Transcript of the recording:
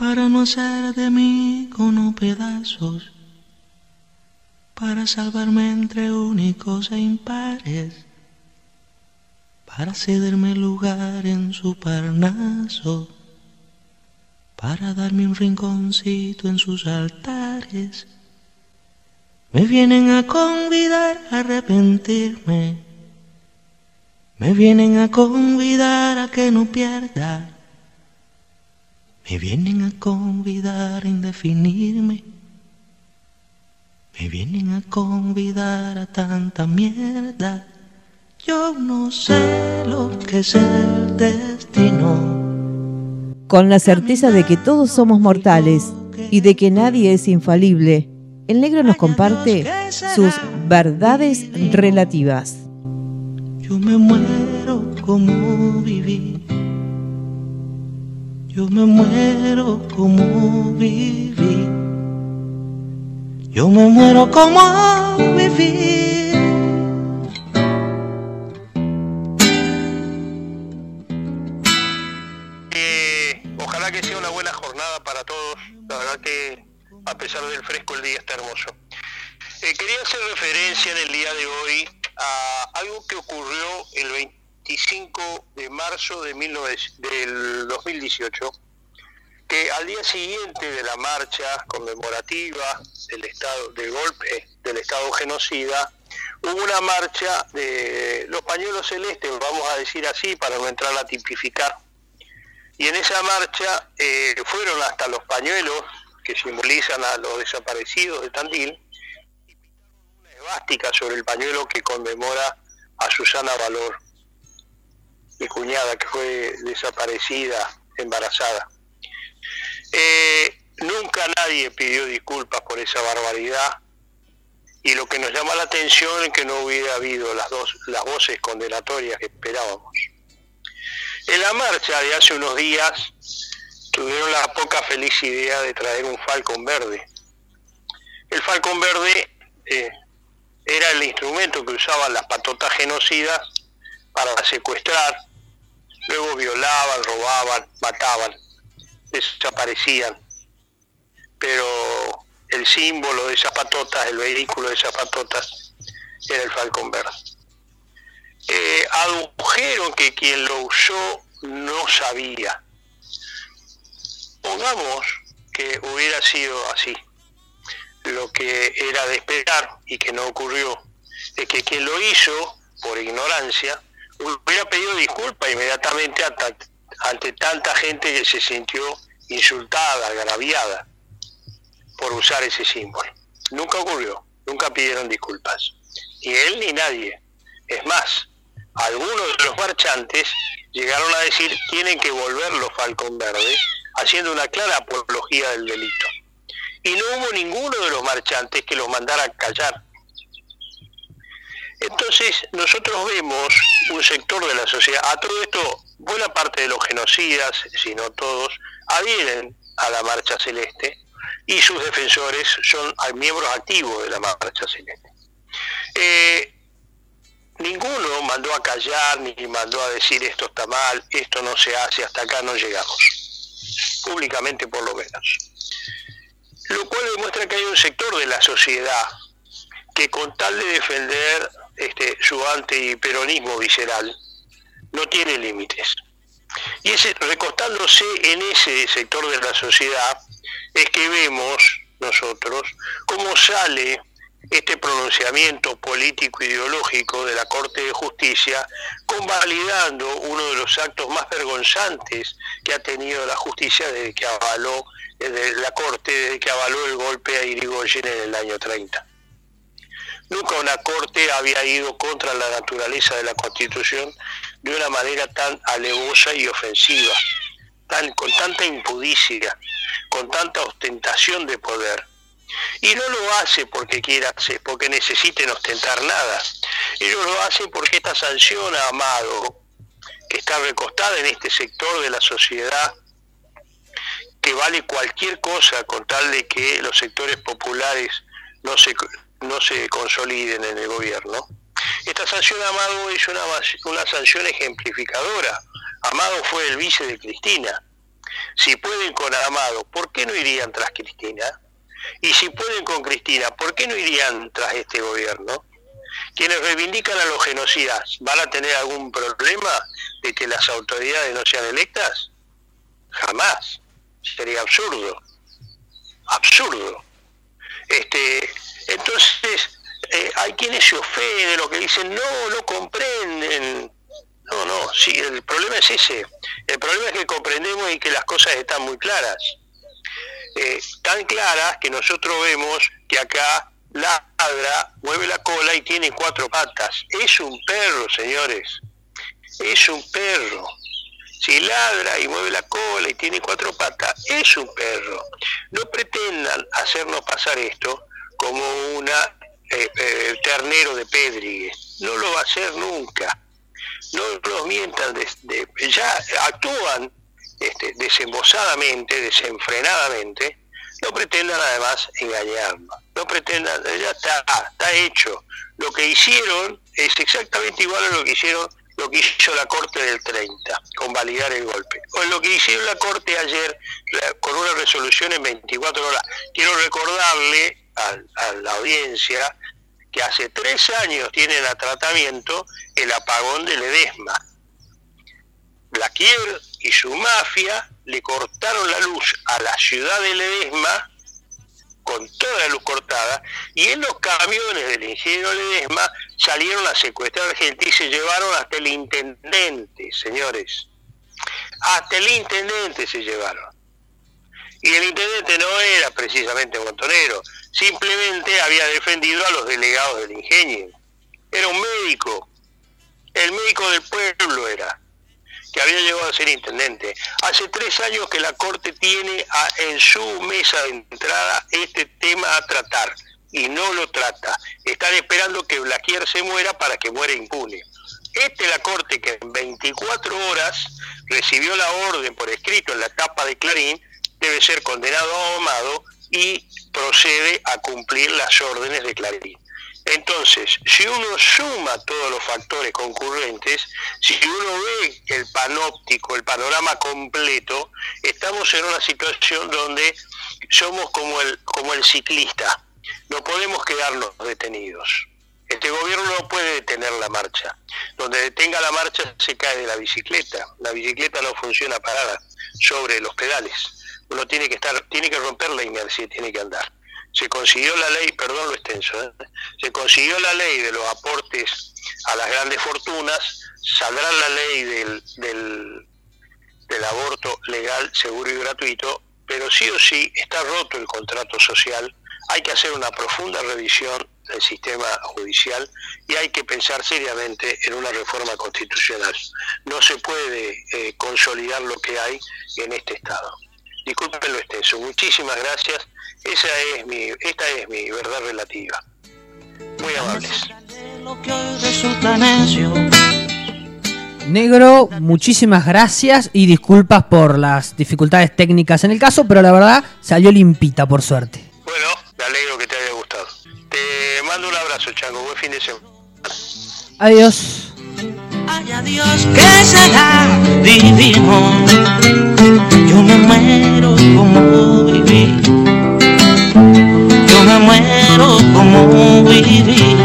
para no hacer de mí con pedazos, para salvarme entre únicos e impares, para cederme lugar en su parnaso, para darme un rinconcito en sus altares. Me vienen a convidar a arrepentirme, me vienen a convidar a que no pierda me vienen a convidar a indefinirme. Me vienen a convidar a tanta mierda. Yo no sé lo que es el destino. Con la certeza de que todos somos mortales y de que nadie es infalible, el negro nos comparte sus verdades relativas. Yo me muero como viví yo me muero como viví. Yo me muero como viví. Eh, ojalá que sea una buena jornada para todos. La verdad que a pesar del fresco el día está hermoso. Eh, quería hacer referencia en el día de hoy a algo que ocurrió el 20 25 de marzo de del 2018, que al día siguiente de la marcha conmemorativa del estado del golpe del estado genocida, hubo una marcha de los pañuelos celestes, vamos a decir así, para no entrar a tipificar. Y en esa marcha eh, fueron hasta los pañuelos que simbolizan a los desaparecidos de Tandil, y una esvástica sobre el pañuelo que conmemora a Susana Valor mi cuñada que fue desaparecida, embarazada. Eh, nunca nadie pidió disculpas por esa barbaridad y lo que nos llama la atención es que no hubiera habido las dos las voces condenatorias que esperábamos. En la marcha de hace unos días tuvieron la poca feliz idea de traer un falcón verde. El falcón verde eh, era el instrumento que usaban las patotas genocidas para secuestrar, Luego violaban, robaban, mataban, desaparecían. Pero el símbolo de esas patotas, el vehículo de esas patotas, era el Falcon Verde. Eh, adujeron que quien lo usó no sabía. Pongamos que hubiera sido así. Lo que era de esperar y que no ocurrió es que quien lo hizo, por ignorancia, hubiera pedido disculpas inmediatamente ante, tanta gente que se sintió insultada, agraviada por usar ese símbolo. Nunca ocurrió, nunca pidieron disculpas, ni él ni nadie. Es más, algunos de los marchantes llegaron a decir tienen que volver los Falcón Verde, haciendo una clara apología del delito. Y no hubo ninguno de los marchantes que los mandara a callar. Entonces, nosotros vemos un sector de la sociedad, a todo esto, buena parte de los genocidas, si no todos, adhieren a la Marcha Celeste y sus defensores son miembros activos de la Marcha Celeste. Eh, ninguno mandó a callar ni mandó a decir esto está mal, esto no se hace, hasta acá no llegamos, públicamente por lo menos. Lo cual demuestra que hay un sector de la sociedad que con tal de defender este, su antiperonismo visceral no tiene límites. Y recostándose en ese sector de la sociedad es que vemos nosotros cómo sale este pronunciamiento político ideológico de la Corte de Justicia, convalidando uno de los actos más vergonzantes que ha tenido la justicia desde que avaló, desde la Corte, desde que avaló el golpe a Irigoyen en el año 30. Nunca una corte había ido contra la naturaleza de la Constitución de una manera tan alevosa y ofensiva, tan, con tanta impudicia, con tanta ostentación de poder. Y no lo hace porque quiera, porque necesiten ostentar nada. Ellos lo hacen porque esta sanción Amado, que está recostada en este sector de la sociedad, que vale cualquier cosa con tal de que los sectores populares no se no se consoliden en el gobierno. Esta sanción Amado es una, una sanción ejemplificadora. Amado fue el vice de Cristina Si pueden con Amado, ¿por qué no irían tras Cristina? Y si pueden con Cristina, ¿por qué no irían tras este gobierno? Quienes reivindican a los genocidas, ¿van a tener algún problema de que las autoridades no sean electas? Jamás. Sería absurdo. Absurdo. Este, entonces, eh, hay quienes se ofenden de lo que dicen, no, no comprenden. No, no, sí, el problema es ese. El problema es que comprendemos y que las cosas están muy claras. Eh, tan claras que nosotros vemos que acá ladra, mueve la cola y tiene cuatro patas. Es un perro, señores. Es un perro. Si ladra y mueve la cola y tiene cuatro patas, es un perro. No pretendan hacernos pasar esto como una eh, eh, ternero de Pedrigue. No lo va a hacer nunca. No los mientan, ya actúan este, desembosadamente, desenfrenadamente, no pretendan además engañarnos, no pretendan, ya está, está hecho. Lo que hicieron es exactamente igual a lo que hicieron lo que hizo la Corte del 30, con validar el golpe. O lo que hicieron la Corte ayer con una resolución en 24 horas. Quiero recordarle a, la audiencia que hace tres años tienen a tratamiento el apagón de Ledesma. Blaquier y su mafia le cortaron la luz a la ciudad de Ledesma con toda la luz cortada y en los camiones del ingeniero Ledesma salieron a secuestrar gente y se llevaron hasta el intendente, señores. Hasta el intendente se llevaron. Y el intendente no era precisamente montonero, simplemente había defendido a los delegados del ingenio. Era un médico, el médico del pueblo era que había llegado a ser intendente. Hace tres años que la Corte tiene en su mesa de entrada este tema a tratar y no lo trata. Están esperando que Blaquier se muera para que muera impune. Esta es la Corte que en 24 horas recibió la orden por escrito en la tapa de Clarín, debe ser condenado a Amado y procede a cumplir las órdenes de Clarín. Entonces, si uno suma todos los factores concurrentes, si uno ve el panóptico, el panorama completo, estamos en una situación donde somos como el, como el ciclista, no podemos quedarnos detenidos. Este gobierno no puede detener la marcha. Donde detenga la marcha se cae de la bicicleta. La bicicleta no funciona parada sobre los pedales. Uno tiene que estar, tiene que romper la inercia tiene que andar se consiguió la ley, perdón lo extenso, ¿eh? se consiguió la ley de los aportes a las grandes fortunas, saldrá la ley del, del, del aborto legal, seguro y gratuito, pero sí o sí está roto el contrato social, hay que hacer una profunda revisión del sistema judicial y hay que pensar seriamente en una reforma constitucional. No se puede eh, consolidar lo que hay en este Estado. Disculpen lo extenso. Muchísimas gracias esa es mi, esta es mi verdad relativa. Muy amables. Negro, muchísimas gracias y disculpas por las dificultades técnicas en el caso, pero la verdad salió limpita por suerte mando un abrazo, Chango. Buen fin de semana. Adiós. Ay, adiós, que será divino. Yo me muero como viví. Yo me muero como viví.